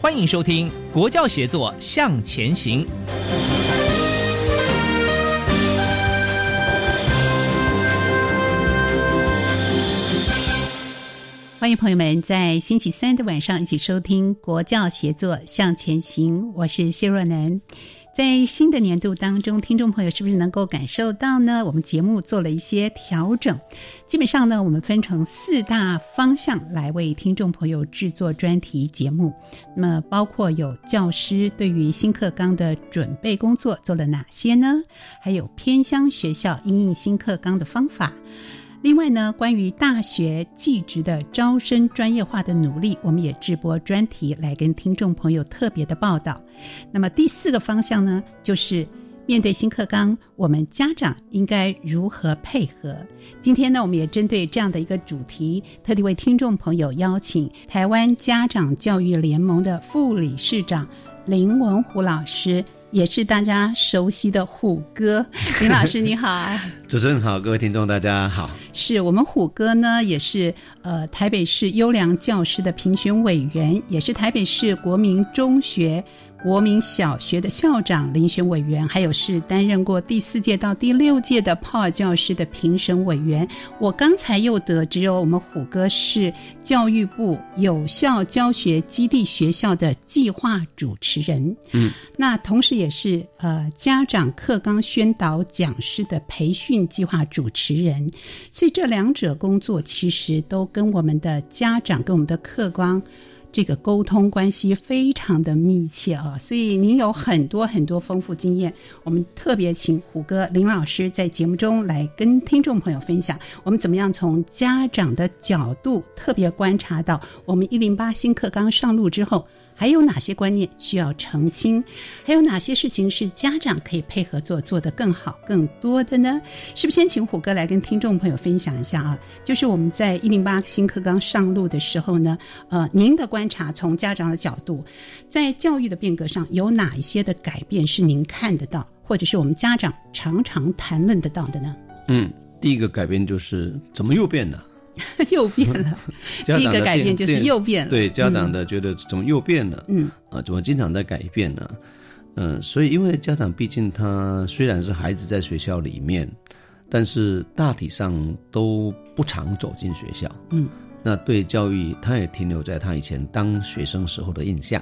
欢迎收听《国教协作向前行》。欢迎朋友们在星期三的晚上一起收听《国教协作向前行》，我是谢若楠。在新的年度当中，听众朋友是不是能够感受到呢？我们节目做了一些调整，基本上呢，我们分成四大方向来为听众朋友制作专题节目。那么，包括有教师对于新课纲的准备工作做了哪些呢？还有偏乡学校应用新课纲的方法。另外呢，关于大学技职的招生专业化的努力，我们也直播专题来跟听众朋友特别的报道。那么第四个方向呢，就是面对新课纲，我们家长应该如何配合？今天呢，我们也针对这样的一个主题，特地为听众朋友邀请台湾家长教育联盟的副理事长林文虎老师。也是大家熟悉的虎哥，林老师你好，主持人好，各位听众大家好。是我们虎哥呢，也是呃台北市优良教师的评选委员，也是台北市国民中学。国民小学的校长遴选委员，还有是担任过第四届到第六届的泡尔教师的评审委员。我刚才又得知哦，我们虎哥是教育部有效教学基地学校的计划主持人。嗯，那同时也是呃家长课纲宣导讲师的培训计划主持人。所以这两者工作其实都跟我们的家长跟我们的课纲。这个沟通关系非常的密切啊，所以您有很多很多丰富经验。我们特别请虎哥林老师在节目中来跟听众朋友分享，我们怎么样从家长的角度特别观察到我们一零八新课纲上路之后。还有哪些观念需要澄清？还有哪些事情是家长可以配合做，做得更好、更多的呢？是不是先请虎哥来跟听众朋友分享一下啊？就是我们在一零八新课纲上路的时候呢，呃，您的观察，从家长的角度，在教育的变革上有哪一些的改变是您看得到，或者是我们家长常常谈论得到的呢？嗯，第一个改变就是怎么又变了？又变了，第一个改变就是又变了。对家长的觉得怎么又变了？嗯啊，怎么经常在改变呢？嗯，所以因为家长毕竟他虽然是孩子在学校里面，但是大体上都不常走进学校。嗯，那对教育他也停留在他以前当学生时候的印象，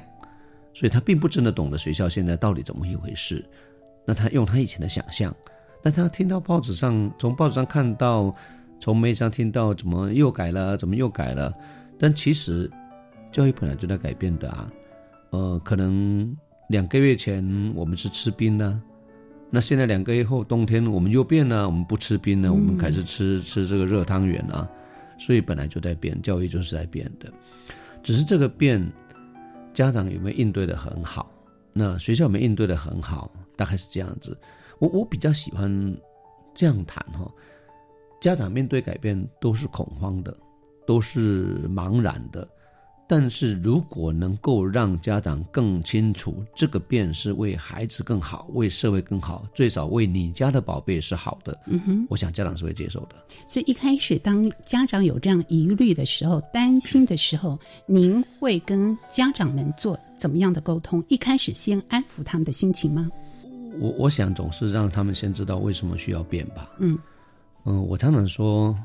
所以他并不真的懂得学校现在到底怎么一回事。那他用他以前的想象，那他听到报纸上从报纸上看到。从媒体上听到怎么又改了，怎么又改了？但其实教育本来就在改变的啊。呃，可能两个月前我们是吃冰的，那现在两个月后冬天我们又变了，我们不吃冰了，我们开始吃吃这个热汤圆啊。所以本来就在变，教育就是在变的。只是这个变，家长有没有应对的很好？那学校有没有应对的很好？大概是这样子。我我比较喜欢这样谈哈。家长面对改变都是恐慌的，都是茫然的。但是如果能够让家长更清楚这个变是为孩子更好，为社会更好，最少为你家的宝贝是好的，嗯哼，我想家长是会接受的。所以一开始当家长有这样疑虑的时候、担心的时候，您会跟家长们做怎么样的沟通？一开始先安抚他们的心情吗？我我想总是让他们先知道为什么需要变吧。嗯嗯，我常常说，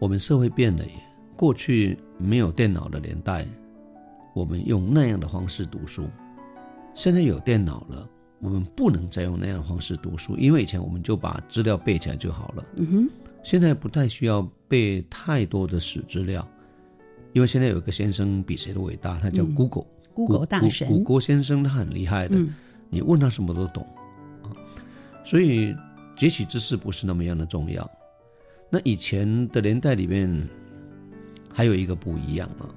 我们社会变了耶。过去没有电脑的年代，我们用那样的方式读书；现在有电脑了，我们不能再用那样的方式读书，因为以前我们就把资料背起来就好了。嗯哼，现在不太需要背太多的史资料，因为现在有一个先生比谁都伟大，他叫 Google，Google、嗯 Google 大神谷歌先生他很厉害的，嗯你问他什么都懂啊，所以截取知识不是那么样的重要。那以前的年代里面还有一个不一样啊，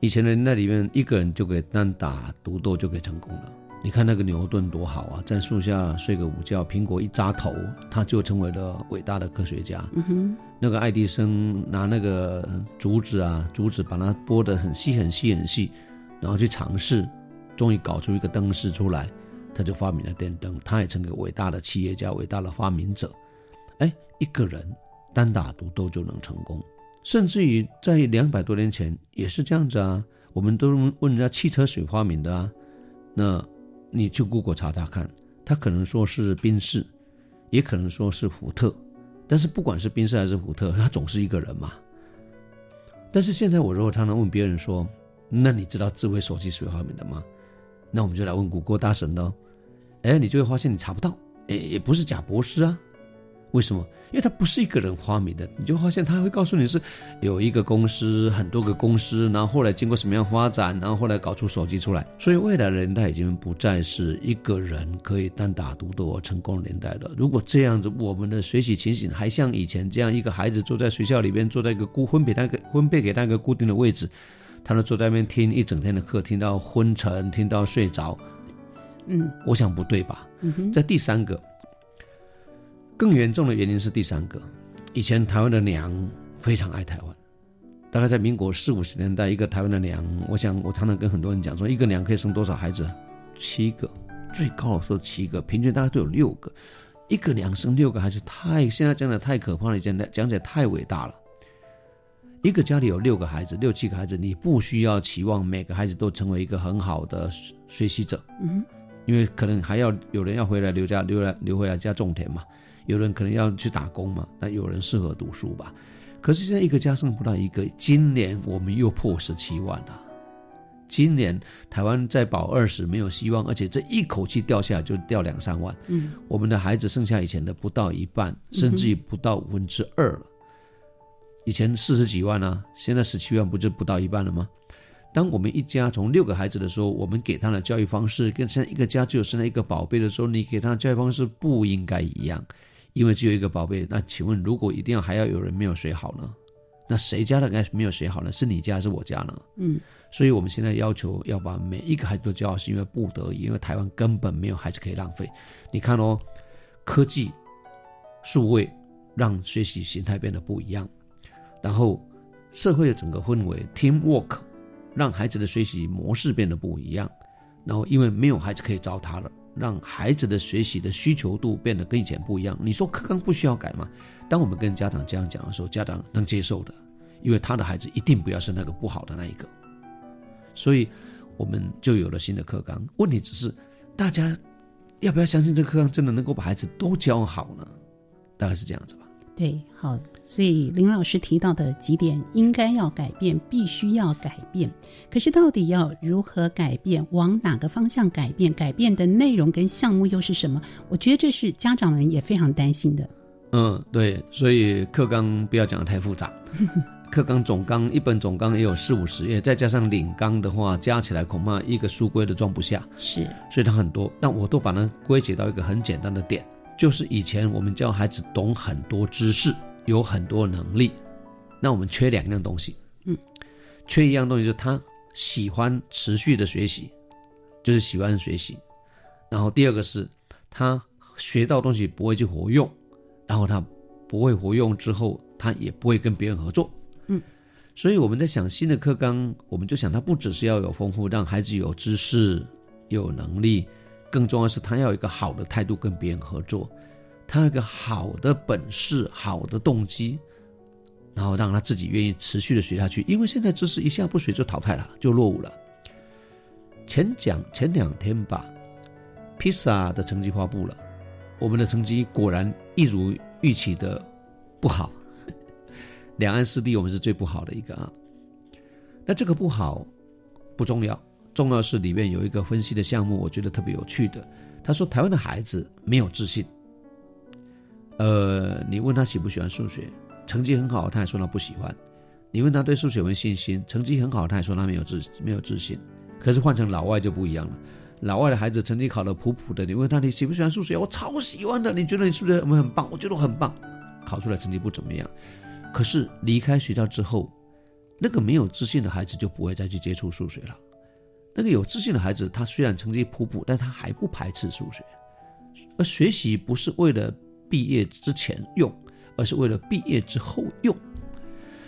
以前的年代里面一个人就可以单打独斗就可以成功了。你看那个牛顿多好啊，在树下睡个午觉，苹果一扎头，他就成为了伟大的科学家。嗯哼，那个爱迪生拿那个竹子啊，竹子把它剥得很细很细很细，然后去尝试，终于搞出一个灯丝出来，他就发明了电灯。他也成为伟大的企业家、伟大的发明者。哎，一个人单打独斗就能成功，甚至于在两百多年前也是这样子啊。我们都问人家汽车谁发明的啊？那你去 Google 查查看，他可能说是宾士，也可能说是福特。但是不管是宾士还是福特，他总是一个人嘛。但是现在我如果常常问别人说：“那你知道智慧手机谁发明的吗？”那我们就来问谷歌大神喽。哎，你就会发现你查不到，哎，也不是贾博士啊。为什么？因为他不是一个人发明的，你就发现他会告诉你是有一个公司、很多个公司，然后后来经过什么样发展，然后后来搞出手机出来。所以未来的年代已经不再是一个人可以单打独斗成功的年代了。如果这样子，我们的学习情形还像以前这样，一个孩子坐在学校里边，坐在一个固分配那个分配给那个固定的位置，他能坐在那边听一整天的课，听到昏沉，听到睡着。嗯，我想不对吧？嗯哼，在第三个。更严重的原因是第三个，以前台湾的娘非常爱台湾，大概在民国四五十年代，一个台湾的娘，我想我常常跟很多人讲说，一个娘可以生多少孩子？七个，最高的时候七个，平均大概都有六个，一个娘生六个孩子，太现在讲的太可怕了，讲的讲起来太伟大了。一个家里有六个孩子，六七个孩子，你不需要期望每个孩子都成为一个很好的学习者，嗯，因为可能还要有人要回来留家留来留回来家种田嘛。有人可能要去打工嘛，那有人适合读书吧。可是现在一个家剩不到一个，今年我们又破十七万了。今年台湾在保二十没有希望，而且这一口气掉下来就掉两三万。嗯，我们的孩子剩下以前的不到一半，甚至于不到五分之二了。以前四十几万呢、啊，现在十七万不就不到一半了吗？当我们一家从六个孩子的时候，我们给他的教育方式跟现在一个家只有生了一个宝贝的时候，你给他的教育方式不应该一样。因为只有一个宝贝，那请问，如果一定要还要有人没有学好呢？那谁家的该没有学好呢？是你家还是我家呢？嗯，所以我们现在要求要把每一个孩子都教好，是因为不得已，因为台湾根本没有孩子可以浪费。你看哦，科技、数位让学习形态变得不一样，然后社会的整个氛围 （team work） 让孩子的学习模式变得不一样，然后因为没有孩子可以糟蹋了。让孩子的学习的需求度变得跟以前不一样。你说课纲不需要改吗？当我们跟家长这样讲的时候，家长能接受的，因为他的孩子一定不要是那个不好的那一个。所以，我们就有了新的课纲。问题只是，大家要不要相信这个课纲真的能够把孩子都教好呢？大概是这样子吧。对，好，所以林老师提到的几点应该要改变，必须要改变。可是到底要如何改变，往哪个方向改变，改变的内容跟项目又是什么？我觉得这是家长们也非常担心的。嗯，对，所以课纲不要讲的太复杂，课纲总纲一本总纲也有四五十页，再加上领纲的话，加起来恐怕一个书柜都装不下。是，所以它很多，但我都把它归结到一个很简单的点。就是以前我们教孩子懂很多知识，有很多能力，那我们缺两样东西，嗯，缺一样东西就是他喜欢持续的学习，就是喜欢学习，然后第二个是他学到东西不会去活用，然后他不会活用之后，他也不会跟别人合作，嗯，所以我们在想新的课纲，我们就想他不只是要有丰富，让孩子有知识、有能力。更重要是，他要有一个好的态度跟别人合作，他有个好的本事、好的动机，然后让他自己愿意持续的学下去。因为现在知识一下不学就淘汰了，就落伍了。前讲前两天吧，披萨的成绩发布了，我们的成绩果然一如预期的不好，两岸四地我们是最不好的一个啊。那这个不好不重要，重要是里面有一个分析的项目，我觉得特别有趣的。他说台湾的孩子没有自信，呃，你问他喜不喜欢数学，成绩很好，他也说他不喜欢；你问他对数学有没有信心，成绩很好，他也说他没有自没有自信。可是换成老外就不一样了，老外的孩子成绩考得普普的，你问他你喜不喜欢数学，我超喜欢的。你觉得你数学有没有很棒？我觉得我很棒，考出来成绩不怎么样。可是离开学校之后，那个没有自信的孩子就不会再去接触数学了。那个有自信的孩子，他虽然成绩普普，但他还不排斥数学。而学习不是为了毕业之前用，而是为了毕业之后用。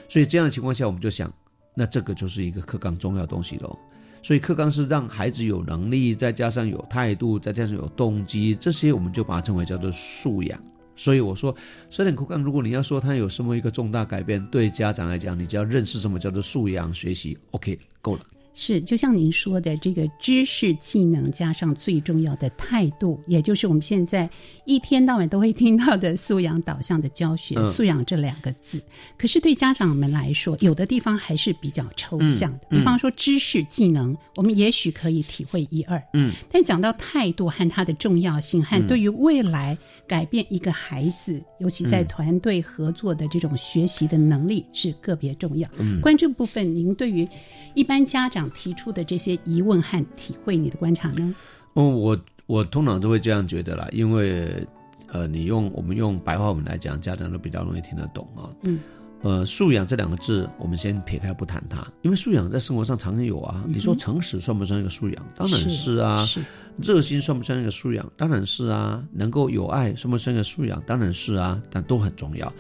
所以这样的情况下，我们就想，那这个就是一个课纲重要东西喽。所以课纲是让孩子有能力，再加上有态度，再加上有动机，这些我们就把它称为叫做素养。所以我说，十点课纲，如果你要说它有什么一个重大改变，对家长来讲，你只要认识什么叫做素养学习，OK，够了。是，就像您说的，这个知识技能加上最重要的态度，也就是我们现在一天到晚都会听到的素养导向的教学，素养这两个字。可是对家长们来说，有的地方还是比较抽象的。比方说知识技能，我们也许可以体会一二，嗯，但讲到态度和它的重要性，和对于未来改变一个孩子，尤其在团队合作的这种学习的能力，是个别重要。嗯，关于这部分，您对于一般家长。提出的这些疑问和体会，你的观察呢？哦，我我通常都会这样觉得啦，因为呃，你用我们用白话文来讲，家长都比较容易听得懂啊。嗯，呃，素养这两个字，我们先撇开不谈它，因为素养在生活上常有啊。你说诚实算不算一个素养？当然是啊。是。热心算不算一个素养？当然是啊。能够有爱算不算一个素养？当然是啊。但都很重要。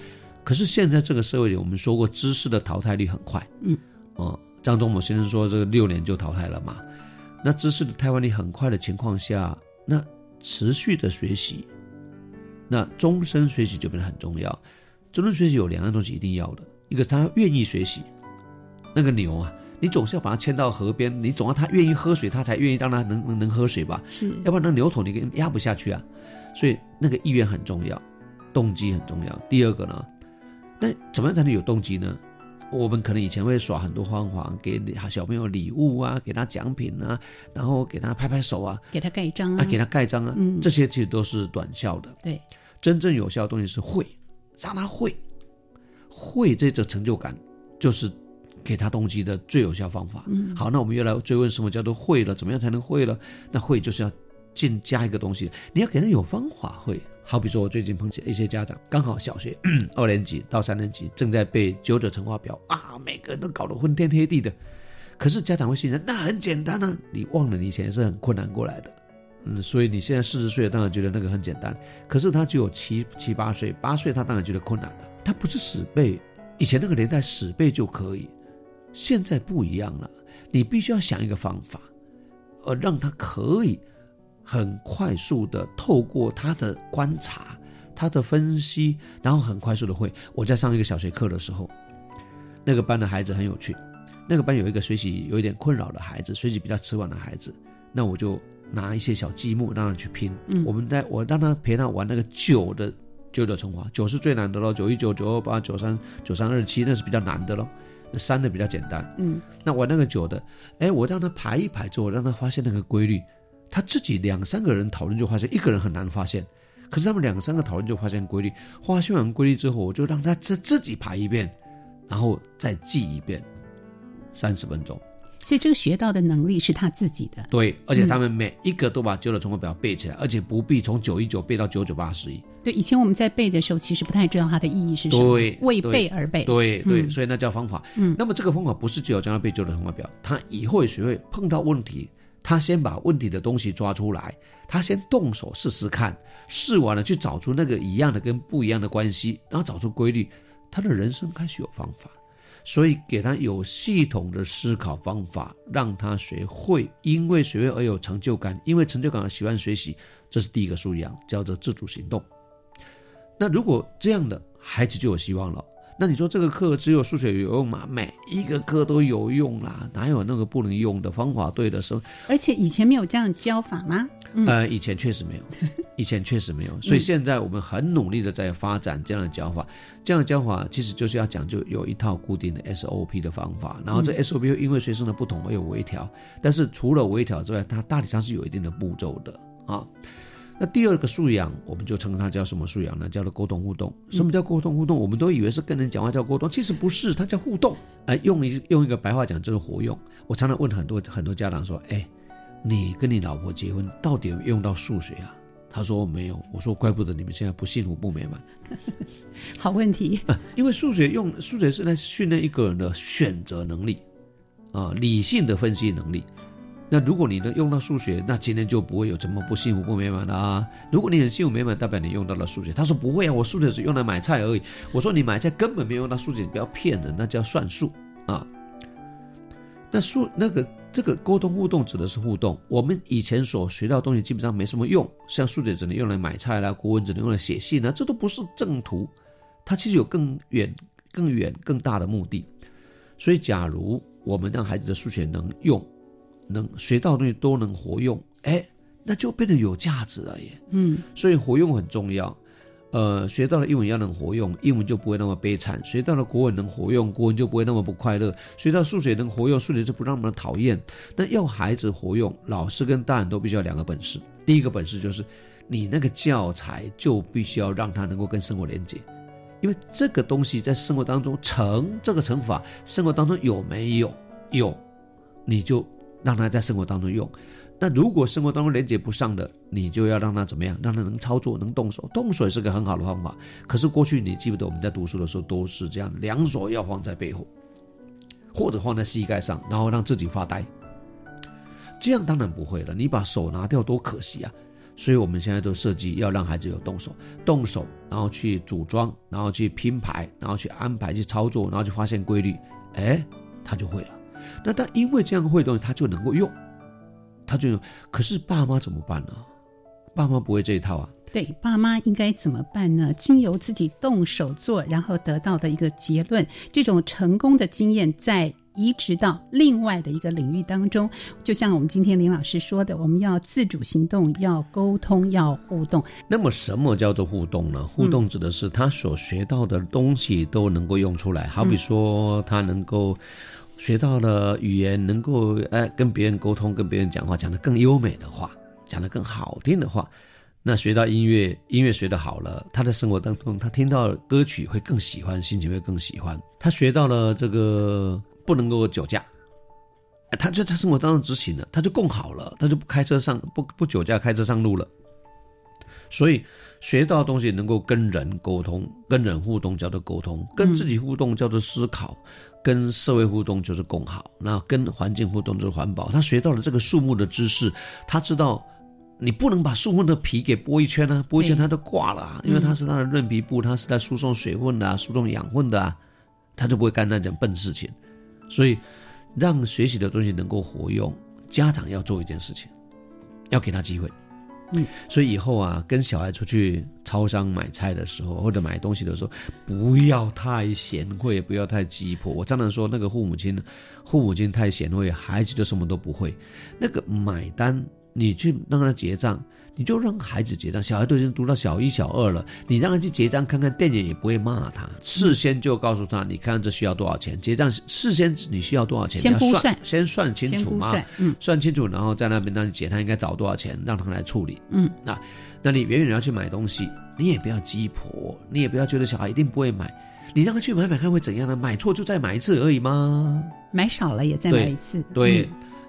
可是现在这个社会里，我们说过，知识的淘汰率很快。嗯。哦。张忠谋先生说：“这个六年就淘汰了嘛？那知识的汰换率很快的情况下，那持续的学习，那终身学习就变得很重要。终身学习有两样东西一定要的，一个是他愿意学习。那个牛啊，你总是要把它牵到河边，你总要它愿意喝水，它才愿意让它能能能喝水吧？是，要不然那牛桶你给压不下去啊。所以那个意愿很重要，动机很重要。第二个呢，那怎么样才能有动机呢？”我们可能以前会耍很多方法，给小朋友礼物啊，给他奖品啊，然后给他拍拍手啊，给他盖章啊，给他盖章啊，嗯，这些其实都是短效的。对，真正有效的东西是会，让他会，会这种成就感，就是给他动机的最有效方法。嗯，好，那我们又来追问什么叫做会了？怎么样才能会了？那会就是要进加一个东西，你要给他有方法会。好比说，我最近碰见一些家长，刚好小学 二年级到三年级正在背九九乘法表啊，每个人都搞得昏天黑地的。可是家长会信任，那很简单啊，你忘了你以前是很困难过来的，嗯，所以你现在四十岁，当然觉得那个很简单。可是他只有七七八岁，八岁他当然觉得困难了。他不是死背，以前那个年代死背就可以，现在不一样了，你必须要想一个方法，呃，让他可以。很快速的透过他的观察、他的分析，然后很快速的会。我在上一个小学课的时候，那个班的孩子很有趣。那个班有一个学习有一点困扰的孩子，学习比较迟缓的孩子，那我就拿一些小积木让他去拼。嗯，我们在我让他陪他玩那个九的九九乘法，九是最难的喽，九一九九二八九三九三二七那是比较难的喽，三的比较简单。嗯，那玩那个九的，哎，我让他排一排之后，让他发现那个规律。他自己两三个人讨论就发现一个人很难发现，可是他们两三个讨论就发现规律。发现完规律之后，我就让他自自己排一遍，然后再记一遍，三十分钟。所以这个学到的能力是他自己的。对，而且他们每一个都把九的乘法表背起来，而且不必从九一九背到九九八十一。对，以前我们在背的时候，其实不太知道它的意义是什么，为背而背。对对，所以那叫方法。嗯，那么这个方法不是只有教他背九的乘法表，他以后也学会碰到问题。他先把问题的东西抓出来，他先动手试试看，试完了去找出那个一样的跟不一样的关系，然后找出规律，他的人生开始有方法。所以给他有系统的思考方法，让他学会，因为学会而有成就感，因为成就感而喜欢学习，这是第一个素养，叫做自主行动。那如果这样的孩子就有希望了。那你说这个课只有数学有用吗？每一个课都有用啦，哪有那个不能用的方法？对的，时候。而且以前没有这样教法吗？呃，以前确实没有。以前确实没有，所以现在我们很努力的在发展这样的教法。这样的教法其实就是要讲究有一套固定的 SOP 的方法，然后这 SOP 因为学生的不同而有微调，但是除了微调之外，它大体上是有一定的步骤的啊。那第二个素养，我们就称它叫什么素养呢？叫做沟通互动。什么叫沟通互动？我们都以为是跟人讲话叫沟通，其实不是，它叫互动。哎，用一用一个白话讲就是活用。我常常问很多很多家长说：“哎，你跟你老婆结婚到底有用到数学啊？”他说没有，我说怪不得你们现在不幸福不美满。好问题，因为数学用数学是来训练一个人的选择能力，啊，理性的分析能力。那如果你能用到数学，那今天就不会有这么不幸福不美满的啊。如果你很幸福美满，代表你用到了数学。他说不会啊，我数学只用来买菜而已。我说你买菜根本没有用到数学，你不要骗人，那叫算术啊。那数那个。这个沟通互动指的是互动。我们以前所学到的东西基本上没什么用，像数学只能用来买菜啦，国文只能用来写信啦，这都不是正途。它其实有更远、更远、更大的目的。所以，假如我们让孩子的数学能用，能学到的东西都能活用，哎，那就变得有价值了耶。嗯，所以活用很重要。呃，学到了英文要能活用，英文就不会那么悲惨；学到了国文能活用，国文就不会那么不快乐；学到数学能活用，数学就不那么讨厌。那要孩子活用，老师跟大人都必须要两个本事。第一个本事就是，你那个教材就必须要让他能够跟生活连接，因为这个东西在生活当中乘这个乘法，生活当中有没有？有，你就让他在生活当中用。那如果生活当中连接不上的，你就要让他怎么样？让他能操作，能动手。动手也是个很好的方法。可是过去你记不得我们在读书的时候都是这样，两手要放在背后，或者放在膝盖上，然后让自己发呆。这样当然不会了。你把手拿掉多可惜啊！所以我们现在都设计要让孩子有动手，动手，然后去组装，然后去拼排，然后去安排，去操作，然后去发现规律，哎，他就会了。那他因为这样会东西，他就能够用。他就用，可是爸妈怎么办呢？爸妈不会这一套啊。对，爸妈应该怎么办呢？经由自己动手做，然后得到的一个结论，这种成功的经验，在移植到另外的一个领域当中。就像我们今天林老师说的，我们要自主行动，要沟通，要互动。那么，什么叫做互动呢？互动指的是他所学到的东西都能够用出来。好比说，他能够。学到了语言，能够哎跟别人沟通，跟别人讲话，讲得更优美的话，讲得更好听的话。那学到音乐，音乐学得好了，他在生活当中，他听到歌曲会更喜欢，心情会更喜欢。他学到了这个不能够酒驾，他就在生活当中执行了，他就更好了，他就不开车上不不酒驾开车上路了。所以学到的东西能够跟人沟通，跟人互动叫做沟通，跟自己互动叫做思考。跟社会互动就是共好，那跟环境互动就是环保。他学到了这个树木的知识，他知道你不能把树木的皮给剥一圈呢，剥一圈它都挂了，因为它是它的韧皮布，它是在输送水分的，输送养分的，啊，他就不会干那件笨事情。所以，让学习的东西能够活用，家长要做一件事情，要给他机会。嗯，所以以后啊，跟小孩出去超商买菜的时候，或者买东西的时候，不要太贤惠，不要太鸡婆。我常常说，那个父母亲，父母亲太贤惠，孩子就什么都不会。那个买单，你去让他结账。你就让孩子结账，小孩都已经读到小一、小二了，你让他去结账看看电影也不会骂他。事先就告诉他，你看这需要多少钱，结账事先你需要多少钱，先估算，先算清楚嘛，嗯，算清楚，然后在那边让你结，他应该找多少钱，让他来处理，嗯，那那你远远要去买东西，你也不要鸡婆，你也不要觉得小孩一定不会买，你让他去买买看会怎样呢？买错就再买一次而已吗？买少了也再买一次，对。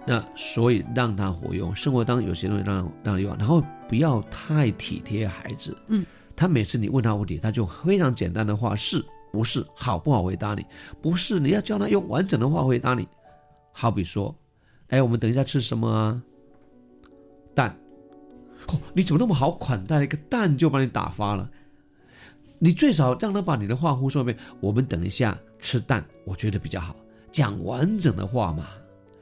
那所以让他活用生活当中有些东西让让他用，然后不要太体贴孩子。嗯，他每次你问他问题，他就非常简单的话是不是好不好回答你？不是你要教他用完整的话回答你。好比说，哎，我们等一下吃什么啊？蛋。哦，你怎么那么好款待？一个蛋就把你打发了。你最少让他把你的话胡说一遍。我们等一下吃蛋，我觉得比较好，讲完整的话嘛。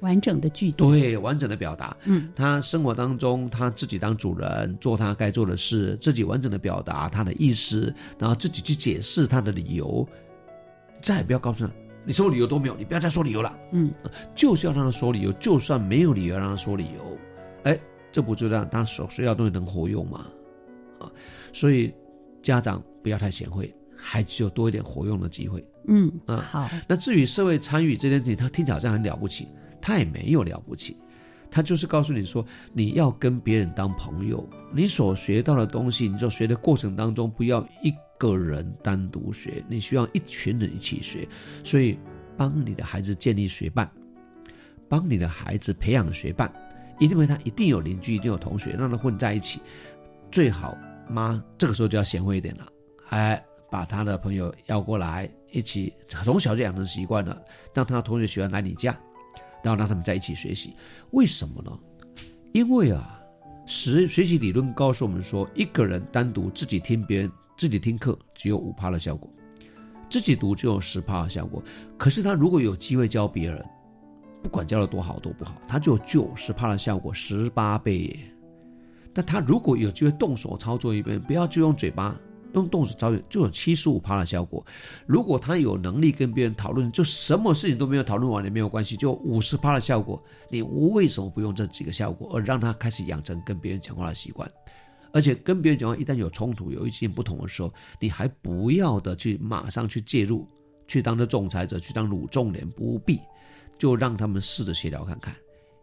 完整的句子，对，完整的表达。嗯，他生活当中他自己当主人，做他该做的事，自己完整的表达他的意思，然后自己去解释他的理由。再也不要告诉他，你什么理由都没有，你不要再说理由了。嗯，就是要让他说理由，就算没有理由让他说理由。哎，这不就让他所需要的东西能活用吗？啊。所以家长不要太贤惠，孩子就多一点活用的机会。嗯，啊好，那至于社会参与这件事情，他听起来好像很了不起，他也没有了不起，他就是告诉你说，你要跟别人当朋友，你所学到的东西，你就学的过程当中，不要一个人单独学，你需要一群人一起学，所以帮你的孩子建立学伴，帮你的孩子培养学伴，因为他一定有邻居，一定有同学，让他混在一起，最好妈这个时候就要贤惠一点了，哎，把他的朋友邀过来，一起从小就养成习惯了，让他同学喜欢来你家，然后让他们在一起学习。为什么呢？因为啊，学学习理论告诉我们说，一个人单独自己听别人自己听课只有五趴的效果，自己读就有十趴的效果。可是他如果有机会教别人，不管教的多好多不好，他就有九十趴的效果，十八倍耶。那他如果有机会动手操作一遍，不要就用嘴巴，用动手操作，就有七十五趴的效果。如果他有能力跟别人讨论，就什么事情都没有讨论完也没有关系，就五十趴的效果。你为什么不用这几个效果，而让他开始养成跟别人讲话的习惯？而且跟别人讲话，一旦有冲突、有意见不同的时候，你还不要的去马上去介入，去当这仲裁者，去当鲁仲连，不必，就让他们试着协调看看，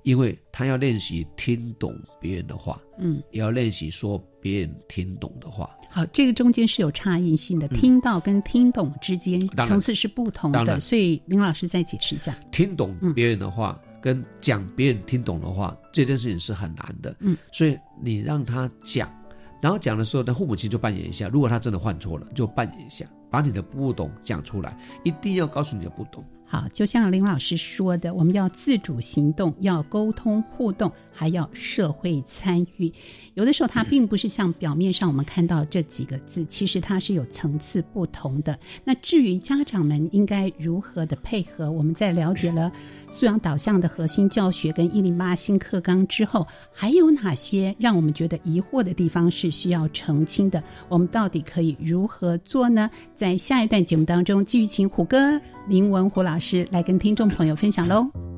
因为他要练习听懂别人的话，嗯，也要练习说别人听懂的话。好，这个中间是有差异性的，听到跟听懂之间层次是不同的，所以林老师再解释一下。听懂别人的话，跟讲别人听懂的话，这件事情是很难的。嗯，所以你让他讲，然后讲的时候，那父母亲就扮演一下。如果他真的犯错了，就扮演一下，把你的不懂讲出来，一定要告诉你的不懂。好，就像林老师说的，我们要自主行动，要沟通互动，还要社会参与。有的时候，它并不是像表面上我们看到这几个字，其实它是有层次不同的。那至于家长们应该如何的配合，我们在了解了素养导向的核心教学跟一零八新课纲之后，还有哪些让我们觉得疑惑的地方是需要澄清的？我们到底可以如何做呢？在下一段节目当中，继续请虎哥林文虎老师来跟听众朋友分享喽。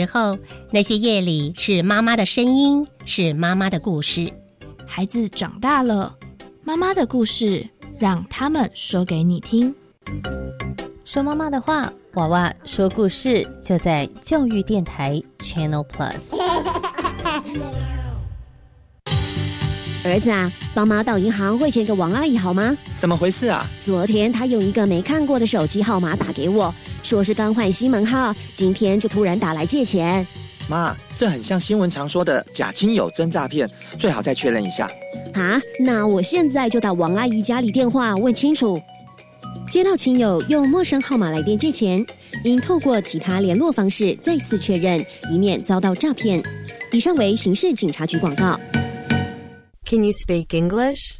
时候，那些夜里是妈妈的声音，是妈妈的故事。孩子长大了，妈妈的故事让他们说给你听。说妈妈的话，娃娃说故事，就在教育电台 Channel Plus。儿子啊，帮妈到银行汇钱给王阿姨好吗？怎么回事啊？昨天她用一个没看过的手机号码打给我，说是刚换新门号，今天就突然打来借钱。妈，这很像新闻常说的假亲友真诈骗，最好再确认一下。啊，那我现在就打王阿姨家里电话问清楚。接到亲友用陌生号码来电借钱，应透过其他联络方式再次确认，以免遭到诈骗。以上为刑事警察局广告。Can you speak English?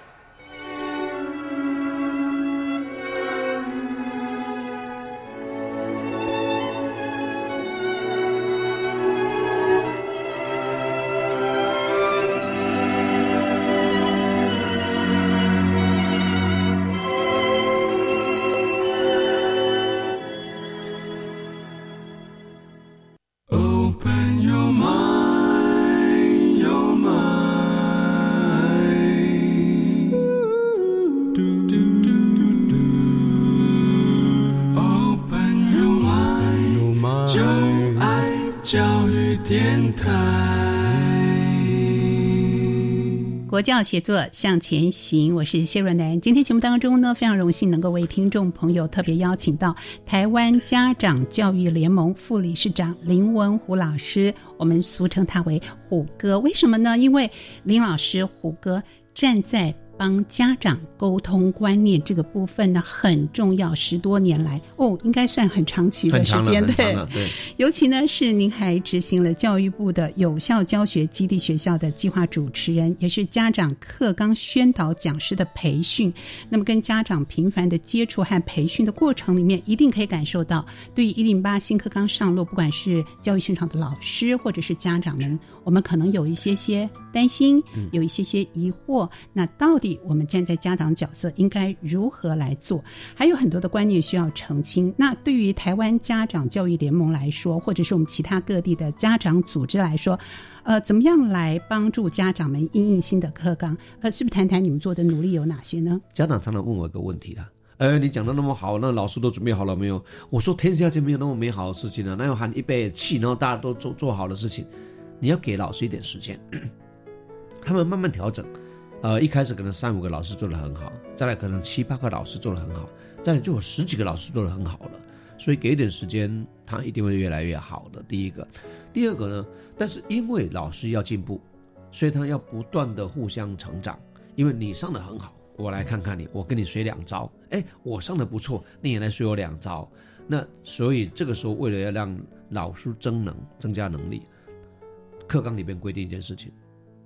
教协作向前行，我是谢若楠。今天节目当中呢，非常荣幸能够为听众朋友特别邀请到台湾家长教育联盟副理事长林文虎老师，我们俗称他为虎哥。为什么呢？因为林老师虎哥站在帮家长沟通观念这个部分呢很重要，十多年来哦，应该算很长期的时间，对对。尤其呢是您还执行了教育部的有效教学基地学校的计划主持人，也是家长课纲宣导讲师的培训。那么跟家长频繁的接触和培训的过程里面，一定可以感受到，对于一零八新课纲上路，不管是教育现场的老师或者是家长们，我们可能有一些些担心，有一些些疑惑。那到底我们站在家长角色应该如何来做？还有很多的观念需要澄清。那对于台湾家长教育联盟来说，或者是我们其他各地的家长组织来说，呃，怎么样来帮助家长们应应新的课纲？呃，是不是谈谈你们做的努力有哪些呢？家长常常问我一个问题啦，呃，你讲的那么好，那老师都准备好了没有？我说天下间没有那么美好的事情啊，那要喊一杯气，然后大家都做做好的事情？你要给老师一点时间，他们慢慢调整。呃，一开始可能三五个老师做得很好，再来可能七八个老师做得很好，再来就有十几个老师做得很好了。所以给一点时间，他一定会越来越好的。第一个，第二个呢？但是因为老师要进步，所以他要不断的互相成长。因为你上的很好，我来看看你，我跟你学两招。哎，我上的不错，你也来学我两招。那所以这个时候，为了要让老师增能、增加能力，课纲里边规定一件事情。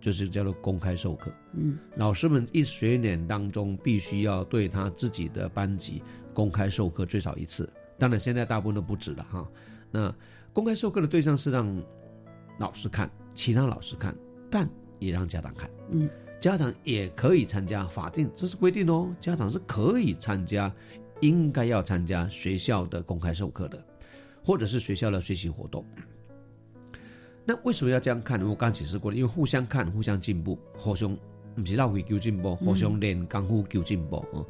就是叫做公开授课，嗯，老师们一学年当中必须要对他自己的班级公开授课最少一次，当然现在大部分都不止了哈。那公开授课的对象是让老师看，其他老师看，但也让家长看，嗯，家长也可以参加，法定这是规定哦，家长是可以参加，应该要参加学校的公开授课的，或者是学校的学习活动。那为什么要这样看？我刚解释过了，因为互相看，互相进步，互相不是绕回求进步，互相练功夫求进步哦。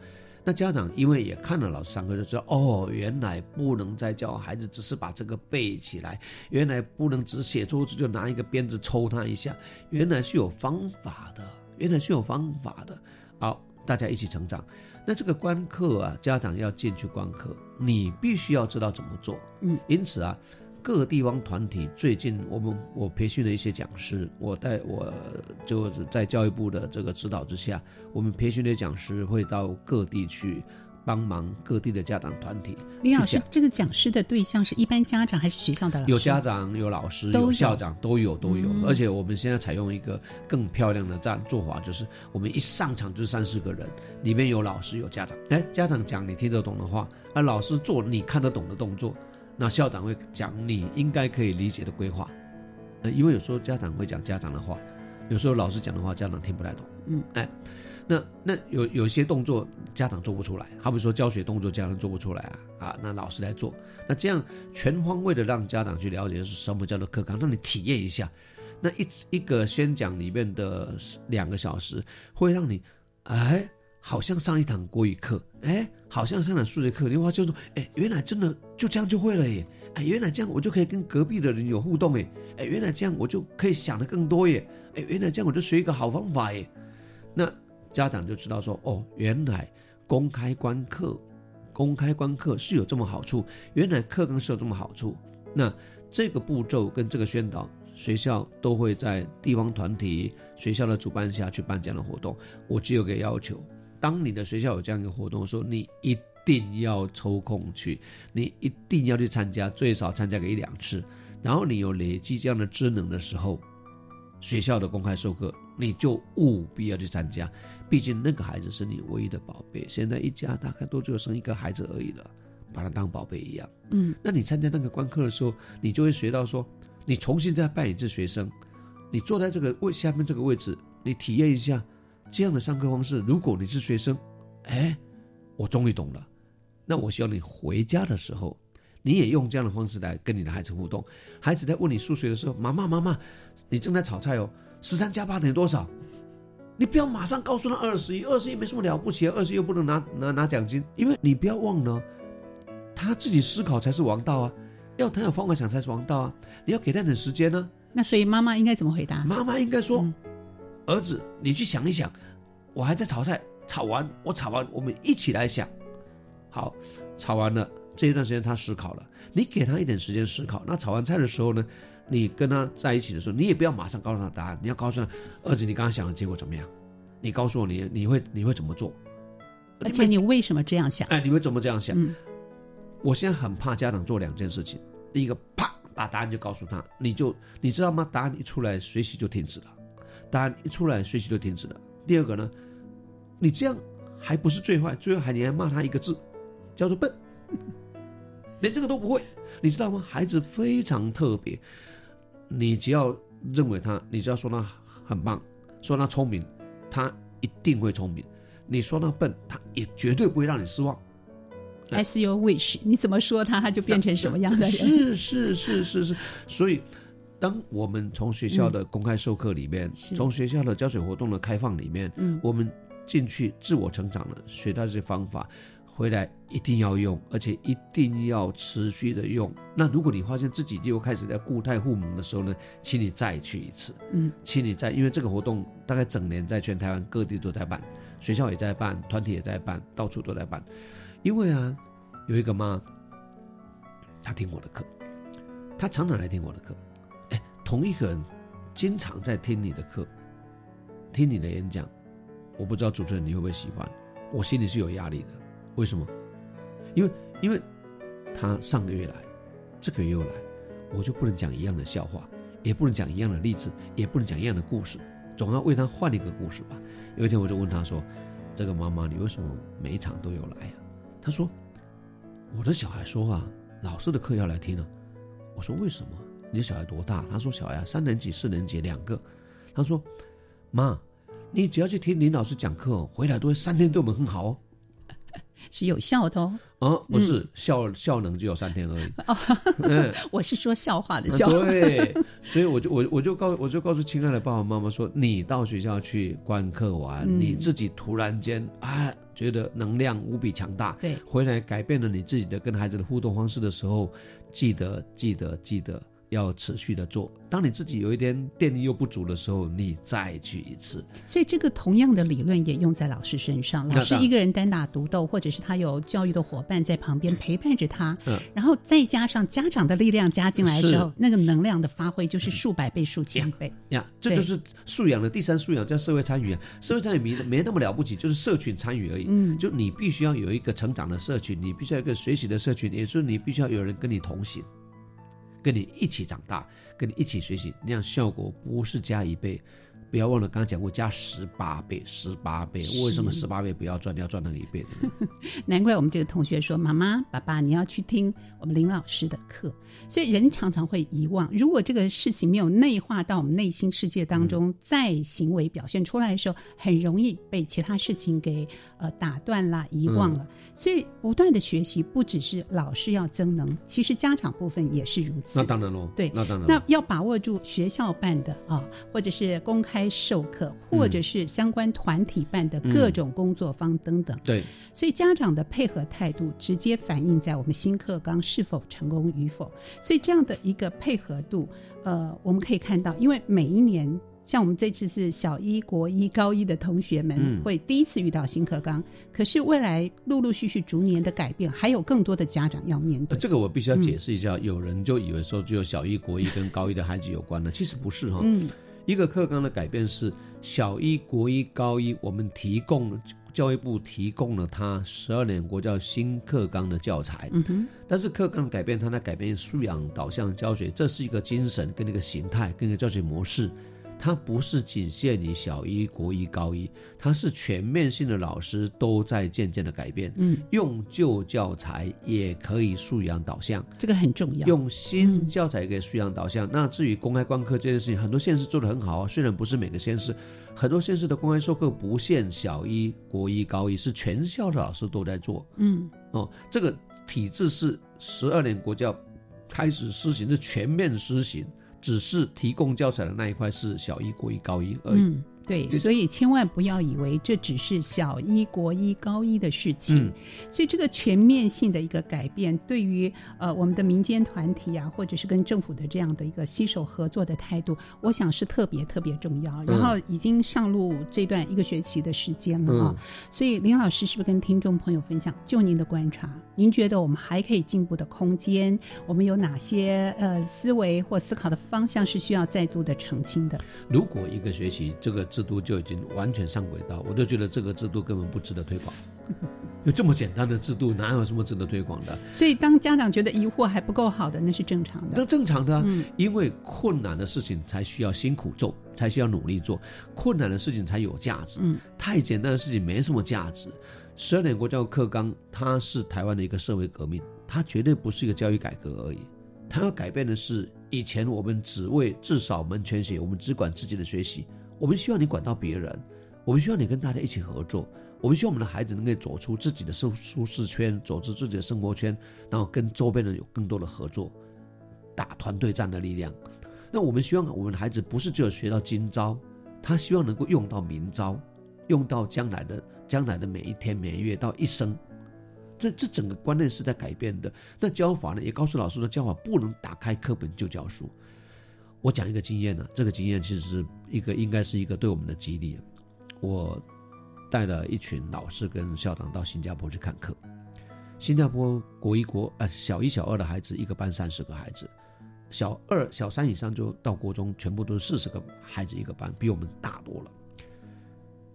那家长因为也看了老师上课，就知道哦，原来不能再教孩子只是把这个背起来，原来不能只写错字就拿一个鞭子抽他一下，原来是有方法的，原来是有方法的。好，大家一起成长。那这个观课啊，家长要进去观课，你必须要知道怎么做。嗯，因此啊。各地方团体最近我们我培训了一些讲师，我带我就是在教育部的这个指导之下，我们培训的讲师会到各地去。帮忙各地的家长团体。李老师，这个讲师的对象是一般家长还是学校的老师？有家长，有老师，有校长，都有都有。而且我们现在采用一个更漂亮的这样做法，就是我们一上场就是三四个人，里面有老师有家长。哎，家长讲你听得懂的话，那老师做你看得懂的动作，那校长会讲你应该可以理解的规划。呃，因为有时候家长会讲家长的话，有时候老师讲的话家长听不太懂。嗯，哎。那那有有些动作家长做不出来，好比说教学动作家长做不出来啊啊，那老师来做，那这样全方位的让家长去了解是什么叫做课纲，让你体验一下。那一一个宣讲里面的两个小时，会让你哎，好像上一堂国语课，哎，好像上堂数学课，你话就说，哎，原来真的就这样就会了耶，哎，原来这样我就可以跟隔壁的人有互动哎，哎，原来这样我就可以想的更多耶，哎，原来这样我就学一个好方法耶，那。家长就知道说哦，原来公开观课，公开观课是有这么好处。原来课纲是有这么好处。那这个步骤跟这个宣导，学校都会在地方团体、学校的主办下去办这样的活动。我只有个要求：当你的学校有这样一个活动的时候，你一定要抽空去，你一定要去参加，最少参加个一两次。然后你有累积这样的职能的时候，学校的公开授课，你就务必要去参加。毕竟那个孩子是你唯一的宝贝，现在一家大概都只有生一个孩子而已了，把他当宝贝一样。嗯，那你参加那个观课的时候，你就会学到说，你重新再扮演一次学生，你坐在这个位下面这个位置，你体验一下这样的上课方式。如果你是学生，哎，我终于懂了。那我希望你回家的时候，你也用这样的方式来跟你的孩子互动。孩子在问你数学的时候，妈妈妈妈，你正在炒菜哦，十三加八等于多少？你不要马上告诉他二十一，二十一没什么了不起，二十一又不能拿拿拿奖金，因为你不要忘了，他自己思考才是王道啊，要他有方法想才是王道啊，你要给他点时间呢。那所以妈妈应该怎么回答？妈妈应该说，儿子，你去想一想，我还在炒菜，炒完我炒完，我们一起来想。好，炒完了这一段时间他思考了，你给他一点时间思考。那炒完菜的时候呢？你跟他在一起的时候，你也不要马上告诉他答案，你要告诉他，儿子，你刚刚想的结果怎么样？你告诉我，你你会你会怎么做？而且你为什么这样想？哎，你会怎么这样想？我现在很怕家长做两件事情，第一个，啪，把答案就告诉他，你就你知道吗？答案一出来，学习就停止了；答案一出来，学习就停止了。第二个呢，你这样还不是最坏，最后还你还骂他一个字，叫做笨，连这个都不会，你知道吗？孩子非常特别。你只要认为他，你只要说他很棒，说他聪明，他一定会聪明；你说他笨，他也绝对不会让你失望。As you wish，你怎么说他，他就变成什么样的人？是是是是是。所以，当我们从学校的公开授课里面，从学校的教学活动的开放里面，嗯，我们进去自我成长了，学到这些方法。回来一定要用，而且一定要持续的用。那如果你发现自己又开始在固态互蒙的时候呢，请你再去一次。嗯，请你再，因为这个活动大概整年在全台湾各地都在办，学校也在办，团体也在办，到处都在办。因为啊，有一个妈，她听我的课，她常常来听我的课。同一个人经常在听你的课，听你的演讲，我不知道主持人你会不会喜欢，我心里是有压力的。为什么？因为因为他上个月来，这个月又来，我就不能讲一样的笑话，也不能讲一样的例子，也不能讲一样的故事，总要为他换一个故事吧。有一天我就问他说：“这个妈妈，你为什么每一场都有来呀？”他说：“我的小孩说啊，老师的课要来听呢。”我说：“为什么？你的小孩多大？”他说：“小孩三年级、四年级两个。”他说：“妈，你只要去听林老师讲课，回来都会三天对我们很好哦。”是有效的哦，啊，不是效效能只有三天而已。嗯，我是说笑话的笑。对，所以我就我我就告我就告诉亲爱的爸爸妈妈说，你到学校去观课完，你自己突然间啊觉得能量无比强大，对，回来改变了你自己的跟孩子的互动方式的时候，记得记得记得要持续的做。当你自己有一天电力又不足的时候，你再去一次。所以这个同样的理论也用在老师身上。老师一个人单打独斗，或者是他有教育的伙伴在旁边陪伴着他，嗯，然后再加上家长的力量加进来的时候，那个能量的发挥就是数百倍、数千倍呀。这就是素养的第三素养，叫社会参与啊。社会参与没没那么了不起，就是社群参与而已。嗯，就你必须要有一个成长的社群，你必须要一个学习的社群，也就是你必须要有人跟你同行。跟你一起长大，跟你一起学习，那样效果不是加一倍。不要忘了，刚刚讲过加十八倍，十八倍。为什么十八倍不要赚，要赚那个一倍的？难怪我们这个同学说：“妈妈、爸爸，你要去听我们林老师的课。”所以人常常会遗忘，如果这个事情没有内化到我们内心世界当中，在行为表现出来的时候，很容易被其他事情给呃打断啦、遗忘了。所以不断的学习，不只是老师要增能，其实家长部分也是如此。那当然喽，对，那当然。那要把握住学校办的啊，或者是公开。授课，或者是相关团体办的各种工作坊等等。对，所以家长的配合态度直接反映在我们新课纲是否成功与否。所以这样的一个配合度，呃，我们可以看到，因为每一年，像我们这次是小一、国一、高一的同学们会第一次遇到新课纲，可是未来陆陆续续逐年的改变，还有更多的家长要面对。这个我必须要解释一下，有人就以为说只有小一、国一跟高一的孩子有关了，其实不是哈。嗯。一个课纲的改变是小一、国一、高一，我们提供教育部提供了他十二年国教新课纲的教材。嗯哼。但是课纲改变，它在改变素养导向教学，这是一个精神跟一个形态跟一个教学模式。它不是仅限于小一、国一、高一，它是全面性的，老师都在渐渐的改变。嗯，用旧教材也可以素养导向，这个很重要。用新教材给素养导向。那至于公开观课这件事情，很多县市做的很好啊。虽然不是每个县市，很多县市的公开授课不限小一、国一、高一，是全校的老师都在做。嗯，哦，这个体制是十二年国教开始施行，是全面施行。只是提供教材的那一块是小一、国一、高一而已。对，所以千万不要以为这只是小一、国一、高一的事情。所以这个全面性的一个改变，对于呃我们的民间团体啊，或者是跟政府的这样的一个携手合作的态度，我想是特别特别重要。然后已经上路这段一个学期的时间了啊，所以林老师是不是跟听众朋友分享，就您的观察，您觉得我们还可以进步的空间？我们有哪些呃思维或思考的方向是需要再度的澄清的？如果一个学期这个。制度就已经完全上轨道，我就觉得这个制度根本不值得推广。有这么简单的制度，哪有什么值得推广的？所以，当家长觉得疑惑还不够好的，那是正常的。那正常的，因为困难的事情才需要辛苦做，才需要努力做，困难的事情才有价值。嗯，太简单的事情没什么价值。十二年国教课纲，它是台湾的一个社会革命，它绝对不是一个教育改革而已。它要改变的是，以前我们只为至少门全学，我们只管自己的学习。我们希望你管到别人，我们需要你跟大家一起合作，我们希望我们的孩子能够走出自己的舒舒适圈，走出自己的生活圈，然后跟周边人有更多的合作，打团队战的力量。那我们希望我们的孩子不是只有学到今朝，他希望能够用到明朝，用到将来的将来的每一天每一月到一生。这这整个观念是在改变的。那教法呢，也告诉老师的教法不能打开课本就教书。我讲一个经验呢，这个经验其实是一个应该是一个对我们的激励。我带了一群老师跟校长到新加坡去看课。新加坡国一国呃小一、小二的孩子一个班三十个孩子，小二、小三以上就到国中全部都是四十个孩子一个班，比我们大多了。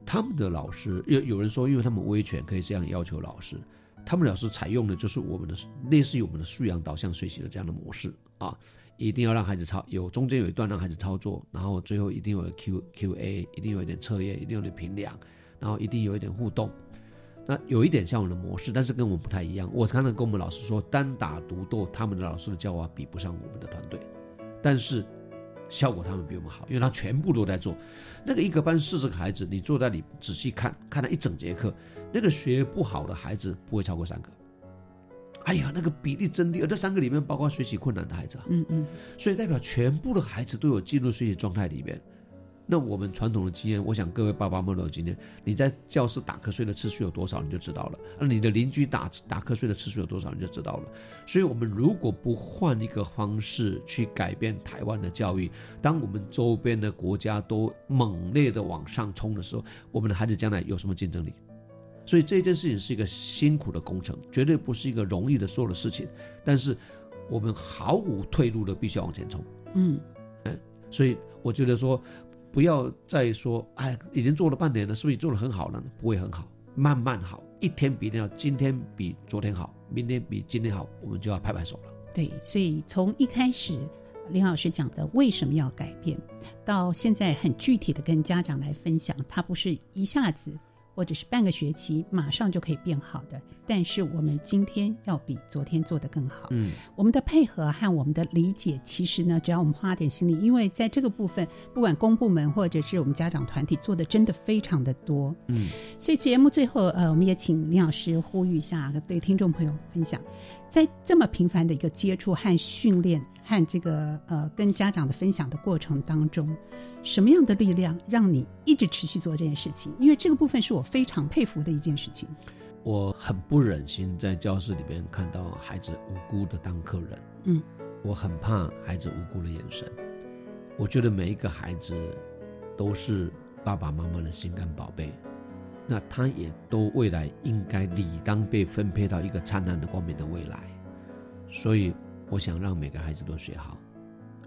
他们的老师有有人说，因为他们威权可以这样要求老师，他们老师采用的就是我们的类似于我们的素养导向学习的这样的模式啊。一定要让孩子操有中间有一段让孩子操作，然后最后一定有 Q Q A，一定有一点测验，一定有点评量，然后一定有一点互动。那有一点像我们的模式，但是跟我们不太一样。我刚才跟我们老师说，单打独斗，他们的老师的教法比不上我们的团队，但是效果他们比我们好，因为他全部都在做。那个一个班四十个孩子，你坐在里仔细看，看了一整节课，那个学不好的孩子不会超过三个。哎呀，那个比例真低，而这三个里面包括学习困难的孩子啊，嗯嗯，所以代表全部的孩子都有进入学习状态里面。那我们传统的经验，我想各位爸爸妈妈都有经验，你在教室打瞌睡的次数有多少，你就知道了；而你的邻居打打瞌睡的次数有多少，你就知道了。所以，我们如果不换一个方式去改变台湾的教育，当我们周边的国家都猛烈的往上冲的时候，我们的孩子将来有什么竞争力？所以这件事情是一个辛苦的工程，绝对不是一个容易的做的事情。但是我们毫无退路的，必须要往前冲。嗯嗯，所以我觉得说，不要再说，哎，已经做了半年了，是不是做的很好了呢？不会很好，慢慢好，一天比一天好，今天比昨天好，明天比今天好，我们就要拍拍手了。对，所以从一开始林老师讲的为什么要改变，到现在很具体的跟家长来分享，他不是一下子。或者是半个学期马上就可以变好的，但是我们今天要比昨天做得更好。嗯，我们的配合和我们的理解，其实呢，只要我们花点心力，因为在这个部分，不管公部门或者是我们家长团体做的真的非常的多。嗯，所以节目最后，呃，我们也请林老师呼吁一下，对听众朋友分享，在这么频繁的一个接触和训练和这个呃跟家长的分享的过程当中。什么样的力量让你一直持续做这件事情？因为这个部分是我非常佩服的一件事情。我很不忍心在教室里边看到孩子无辜的当客人。嗯，我很怕孩子无辜的眼神。我觉得每一个孩子都是爸爸妈妈的心肝宝贝，那他也都未来应该理当被分配到一个灿烂的光明的未来。所以，我想让每个孩子都学好。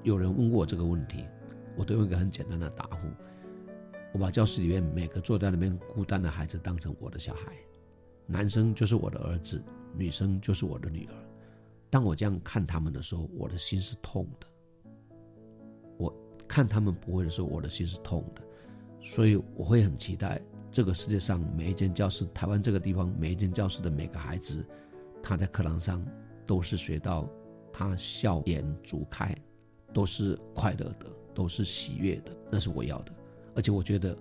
有人问过我这个问题。我都用一个很简单的答复：我把教室里面每个坐在那边孤单的孩子当成我的小孩，男生就是我的儿子，女生就是我的女儿。当我这样看他们的时候，我的心是痛的。我看他们不会的时候，我的心是痛的。所以我会很期待这个世界上每一间教室，台湾这个地方每一间教室的每个孩子，他在课堂上都是学到他笑颜逐开，都是快乐的。都是喜悦的，那是我要的，而且我觉得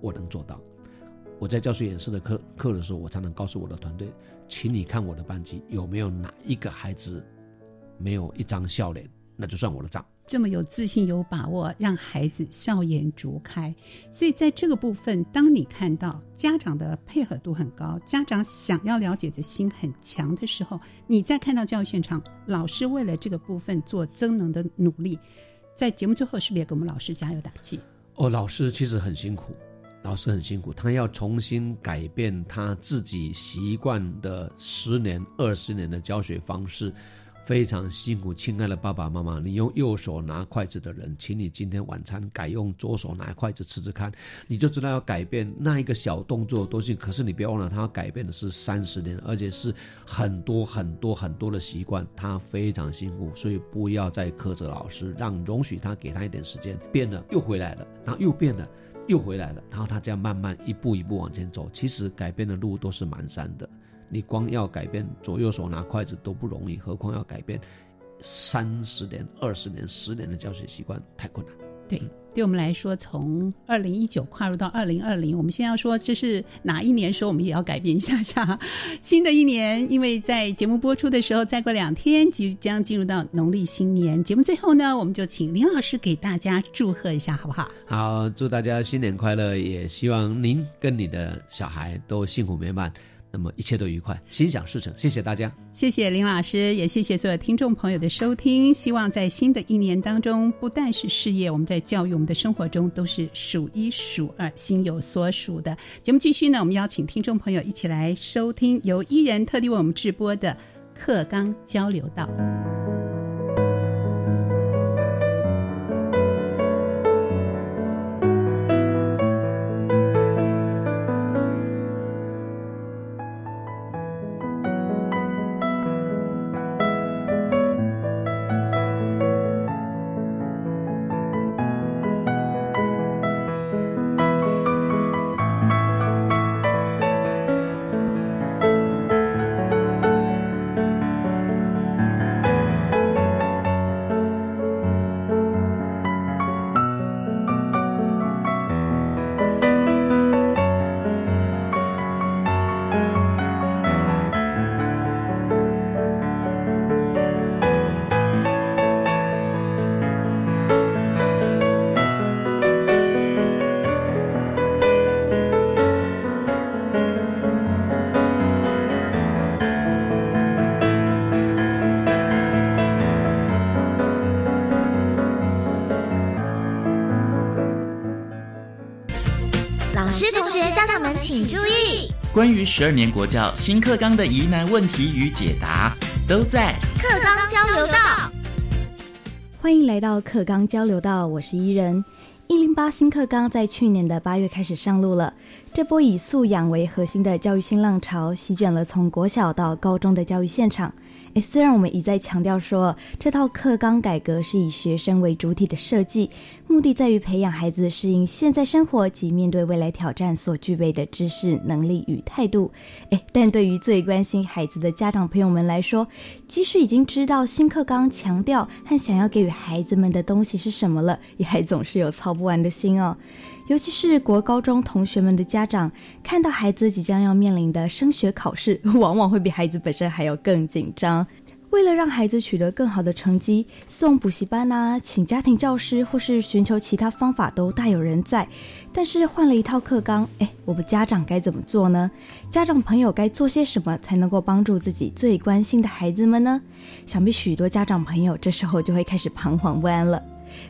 我能做到。我在教学演示的课课的时候，我常常告诉我的团队，请你看我的班级有没有哪一个孩子没有一张笑脸，那就算我的账。这么有自信、有把握，让孩子笑颜逐开。所以在这个部分，当你看到家长的配合度很高，家长想要了解的心很强的时候，你再看到教育现场老师为了这个部分做增能的努力。在节目最后，是不是也给我们老师加油打气？哦，老师其实很辛苦，老师很辛苦，他要重新改变他自己习惯的十年、二十年的教学方式。非常辛苦，亲爱的爸爸妈妈，你用右手拿筷子的人，请你今天晚餐改用左手拿筷子吃吃看，你就知道要改变那一个小动作多行。可是你不要忘了，他要改变的是三十年，而且是很多很多很多的习惯，他非常辛苦，所以不要再苛责老师，让容许他给他一点时间，变了又回来了，然后又变了又回来了，然后他这样慢慢一步一步往前走，其实改变的路都是蛮山的。你光要改变左右手拿筷子都不容易，何况要改变三十年、二十年、十年的教学习惯，太困难。对，对我们来说，从二零一九跨入到二零二零，我们先要说这是哪一年？说我们也要改变一下下。新的一年，因为在节目播出的时候，再过两天即将进入到农历新年。节目最后呢，我们就请林老师给大家祝贺一下，好不好？好，祝大家新年快乐，也希望您跟你的小孩都幸福美满。那么一切都愉快，心想事成。谢谢大家，谢谢林老师，也谢谢所有听众朋友的收听。希望在新的一年当中，不但是事业，我们在教育、我们的生活中都是数一数二、心有所属的。节目继续呢，我们邀请听众朋友一起来收听由伊人特地为我们直播的课纲交流道。请注意，关于十二年国教新课纲的疑难问题与解答，都在课纲交流道。欢迎来到课纲交流道，我是伊人。一零八新课纲在去年的八月开始上路了。这波以素养为核心的教育新浪潮，席卷了从国小到高中的教育现场。诶，虽然我们一再强调说，这套课纲改革是以学生为主体的设计，目的在于培养孩子适应现在生活及面对未来挑战所具备的知识、能力与态度。诶，但对于最关心孩子的家长朋友们来说，即使已经知道新课纲强调和想要给予孩子们的东西是什么了，也还总是有操不完的心哦。尤其是国高中同学们的家长，看到孩子即将要面临的升学考试，往往会比孩子本身还要更紧张。为了让孩子取得更好的成绩，送补习班啊，请家庭教师，或是寻求其他方法都大有人在。但是换了一套课纲，哎，我们家长该怎么做呢？家长朋友该做些什么才能够帮助自己最关心的孩子们呢？想必许多家长朋友这时候就会开始彷徨不安了。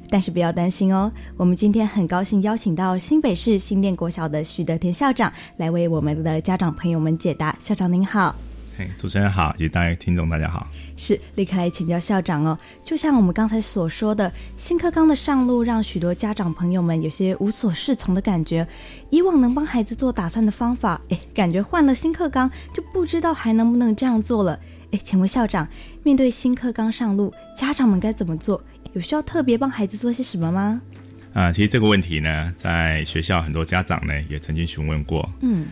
但是不要担心哦，我们今天很高兴邀请到新北市新店国小的徐德田校长来为我们的家长朋友们解答。校长您好，嘿，主持人好，以及大家听众大家好。是，立刻来请教校长哦。就像我们刚才所说的，新课纲的上路，让许多家长朋友们有些无所适从的感觉。以往能帮孩子做打算的方法，哎，感觉换了新课纲就不知道还能不能这样做了。哎，请问校长，面对新课纲上路，家长们该怎么做？有需要特别帮孩子做些什么吗？啊，其实这个问题呢，在学校很多家长呢也曾经询问过。嗯，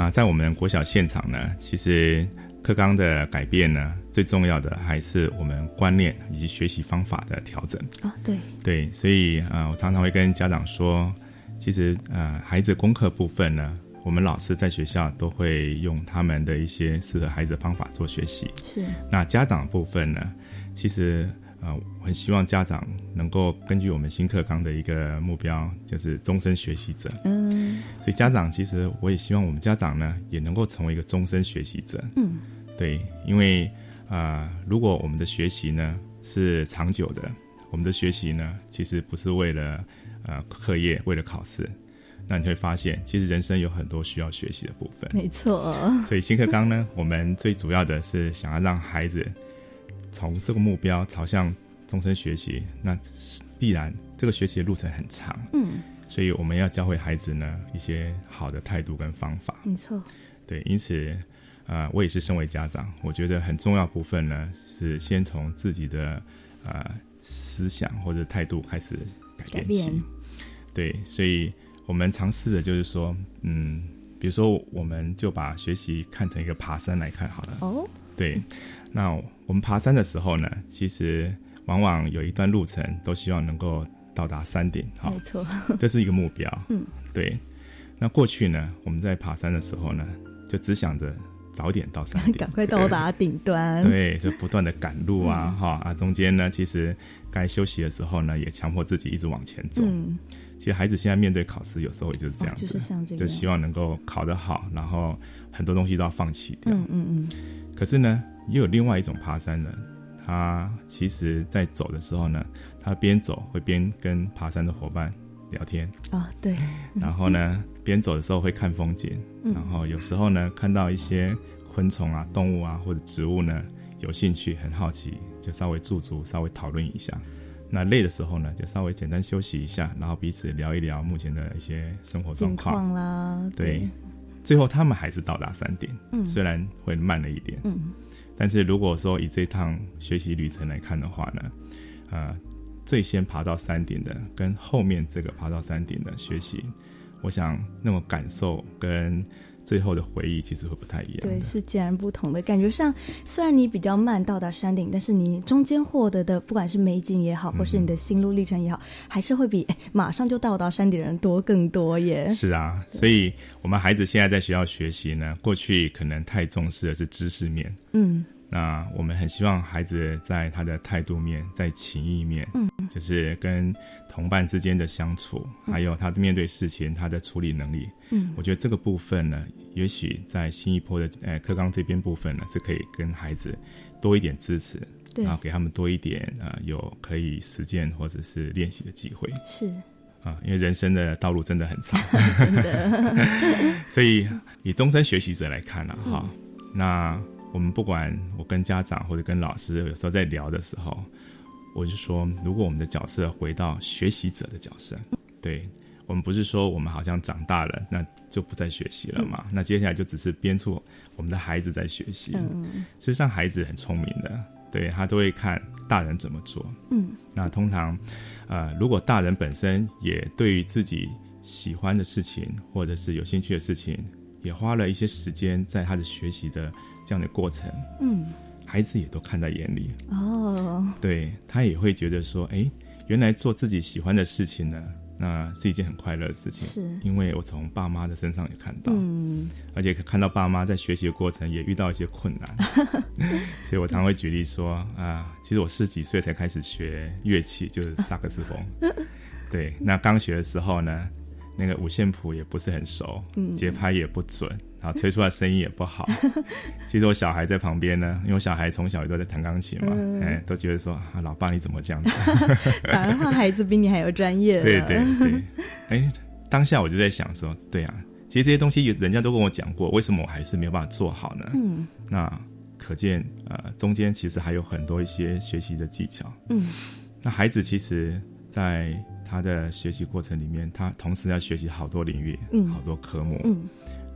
那在我们国小现场呢，其实课纲的改变呢，最重要的还是我们观念以及学习方法的调整。啊，对，对，所以啊，我常常会跟家长说，其实呃，孩子功课部分呢，我们老师在学校都会用他们的一些适合孩子的方法做学习。是，那家长部分呢，其实。啊，我很希望家长能够根据我们新课纲的一个目标，就是终身学习者。嗯，所以家长其实我也希望我们家长呢，也能够成为一个终身学习者。嗯，对，因为啊，如果我们的学习呢是长久的，我们的学习呢其实不是为了呃课业，为了考试，那你会发现，其实人生有很多需要学习的部分。没错。所以新课纲呢，我们最主要的是想要让孩子。从这个目标朝向终身学习，那必然这个学习的路程很长。嗯，所以我们要教会孩子呢一些好的态度跟方法。没错，对，因此，呃，我也是身为家长，我觉得很重要部分呢是先从自己的呃思想或者态度开始改变起。对，所以我们尝试的就是说，嗯，比如说，我们就把学习看成一个爬山来看好了。哦，对。那我们爬山的时候呢，其实往往有一段路程都希望能够到达山顶，哈，没错，这是一个目标。嗯，对。那过去呢，我们在爬山的时候呢，就只想着早点到山顶，赶快到达顶端。对，就不断的赶路啊，哈啊，中间呢，其实该休息的时候呢，也强迫自己一直往前走。嗯，其实孩子现在面对考试，有时候也就是这样子，就是像这个，就希望能够考得好，然后很多东西都要放弃掉。嗯嗯嗯。可是呢？也有另外一种爬山人，他其实在走的时候呢，他边走会边跟爬山的伙伴聊天啊，对。然后呢，边走的时候会看风景，然后有时候呢，看到一些昆虫啊、动物啊或者植物呢，有兴趣、很好奇，就稍微驻足、稍微讨论一下。那累的时候呢，就稍微简单休息一下，然后彼此聊一聊目前的一些生活状况啦。对，最后他们还是到达山顶，嗯，虽然会慢了一点，嗯。但是如果说以这趟学习旅程来看的话呢，呃，最先爬到山顶的跟后面这个爬到山顶的学习，我想那么感受跟最后的回忆其实会不太一样。对，是截然不同的感觉上，虽然你比较慢到达山顶，但是你中间获得的不管是美景也好，或是你的心路历程也好，还是会比 马上就到达山顶人多更多耶。是啊，所以我们孩子现在在学校学习呢，过去可能太重视的是知识面，嗯。那我们很希望孩子在他的态度面，在情谊面，嗯，就是跟同伴之间的相处，还有他面对事情他的处理能力，嗯，我觉得这个部分呢，也许在新一波的呃课纲这边部分呢，是可以跟孩子多一点支持，对，然后给他们多一点呃有可以实践或者是练习的机会，是。啊，因为人生的道路真的很长，真的。所以以终身学习者来看了哈，那我们不管我跟家长或者跟老师有时候在聊的时候，我就说，如果我们的角色回到学习者的角色，对我们不是说我们好像长大了，那就不再学习了嘛？那接下来就只是编出我们的孩子在学习。嗯，实际上孩子很聪明的，对他都会看大人怎么做。嗯，那通常。呃，如果大人本身也对于自己喜欢的事情或者是有兴趣的事情，也花了一些时间在他的学习的这样的过程，嗯，孩子也都看在眼里。哦，对他也会觉得说，哎，原来做自己喜欢的事情呢。那是一件很快乐的事情，是。因为我从爸妈的身上也看到，嗯，而且看到爸妈在学习的过程也遇到一些困难，所以我常会举例说啊，其实我十几岁才开始学乐器，就是萨克斯风，对，那刚学的时候呢，那个五线谱也不是很熟，节拍也不准。然后吹出来声音也不好。其实我小孩在旁边呢，因为我小孩从小也都在弹钢琴嘛，哎，都觉得说啊，老爸你怎么这样子？反而话孩子比你还要专业。对对对，哎，当下我就在想说，对啊，其实这些东西人家都跟我讲过，为什么我还是没有办法做好呢？嗯，那可见呃，中间其实还有很多一些学习的技巧。嗯，那孩子其实，在他的学习过程里面，他同时要学习好多领域，嗯，好多科目，嗯。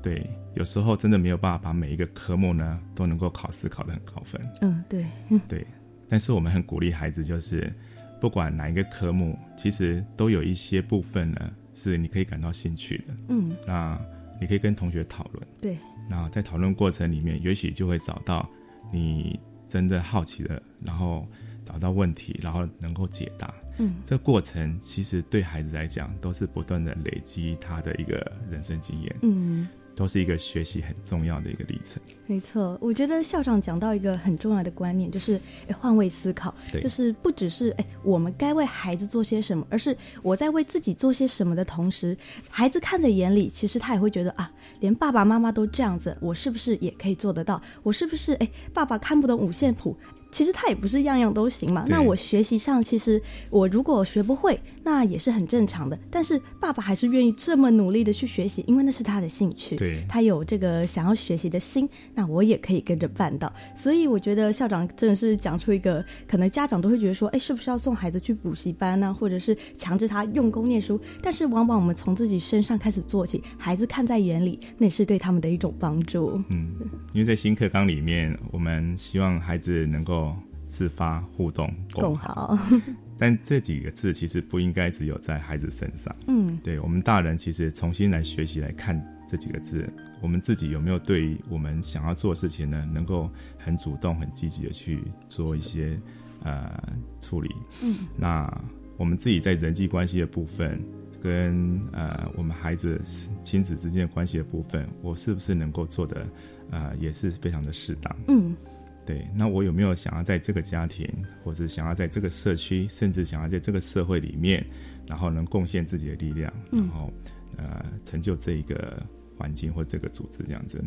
对，有时候真的没有办法把每一个科目呢都能够考试考得很高分。嗯，对，对。但是我们很鼓励孩子，就是不管哪一个科目，其实都有一些部分呢是你可以感到兴趣的。嗯，那你可以跟同学讨论。对。那在讨论过程里面，也许就会找到你真正好奇的，然后找到问题，然后能够解答。嗯，这过程其实对孩子来讲，都是不断的累积他的一个人生经验。嗯。都是一个学习很重要的一个历程。没错，我觉得校长讲到一个很重要的观念，就是换位思考，就是不只是哎我们该为孩子做些什么，而是我在为自己做些什么的同时，孩子看在眼里，其实他也会觉得啊，连爸爸妈妈都这样子，我是不是也可以做得到？我是不是哎爸爸看不懂五线谱？其实他也不是样样都行嘛。那我学习上，其实我如果学不会，那也是很正常的。但是爸爸还是愿意这么努力的去学习，因为那是他的兴趣。对，他有这个想要学习的心，那我也可以跟着办到。所以我觉得校长真的是讲出一个，可能家长都会觉得说，哎，是不是要送孩子去补习班呢？或者是强制他用功念书？但是往往我们从自己身上开始做起，孩子看在眼里，那也是对他们的一种帮助。嗯，因为在新课纲里面，我们希望孩子能够。自发互动共好，但这几个字其实不应该只有在孩子身上。嗯，对我们大人其实重新来学习来看这几个字，我们自己有没有对于我们想要做的事情呢，能够很主动、很积极的去做一些呃处理？嗯，那我们自己在人际关系的部分，跟呃我们孩子亲子之间的关系的部分，我是不是能够做的呃也是非常的适当？嗯。对，那我有没有想要在这个家庭，或者想要在这个社区，甚至想要在这个社会里面，然后能贡献自己的力量，然后呃成就这一个环境或这个组织这样子？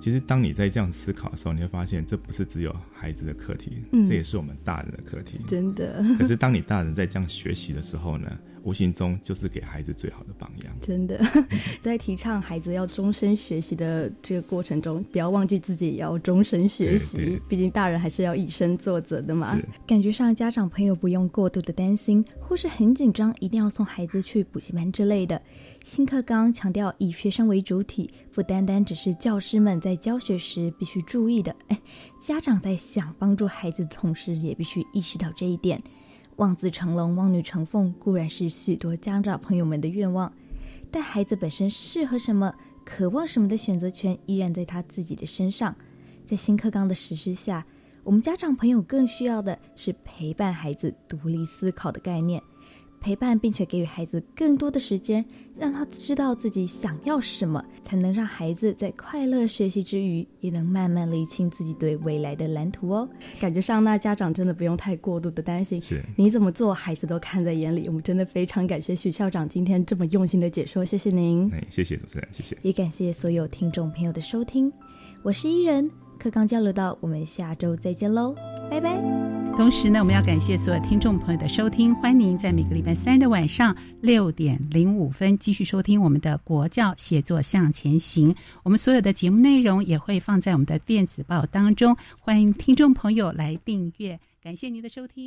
其实当你在这样思考的时候，你会发现这不是只有孩子的课题，这也是我们大人的课题。真的。可是当你大人在这样学习的时候呢？无形中就是给孩子最好的榜样。真的，在提倡孩子要终身学习的这个过程中，不要忘记自己也要终身学习。毕竟大人还是要以身作则的嘛。感觉上家长朋友不用过度的担心，或是很紧张，一定要送孩子去补习班之类的。新课纲强调以学生为主体，不单单只是教师们在教学时必须注意的。哎，家长在想帮助孩子的同时，也必须意识到这一点。望子成龙、望女成凤固然是许多家长朋友们的愿望，但孩子本身适合什么、渴望什么的选择权依然在他自己的身上。在新课纲的实施下，我们家长朋友更需要的是陪伴孩子独立思考的概念。陪伴，并且给予孩子更多的时间，让他知道自己想要什么，才能让孩子在快乐学习之余，也能慢慢理清自己对未来的蓝图哦。感觉上，那家长真的不用太过度的担心，是你怎么做，孩子都看在眼里。我们真的非常感谢许校长今天这么用心的解说，谢谢您。哎，谢谢主持人，谢谢，也感谢所有听众朋友的收听，我是伊人。课纲交流到，我们下周再见喽，拜拜。同时呢，我们要感谢所有听众朋友的收听，欢迎您在每个礼拜三的晚上六点零五分继续收听我们的国教写作向前行。我们所有的节目内容也会放在我们的电子报当中，欢迎听众朋友来订阅。感谢您的收听。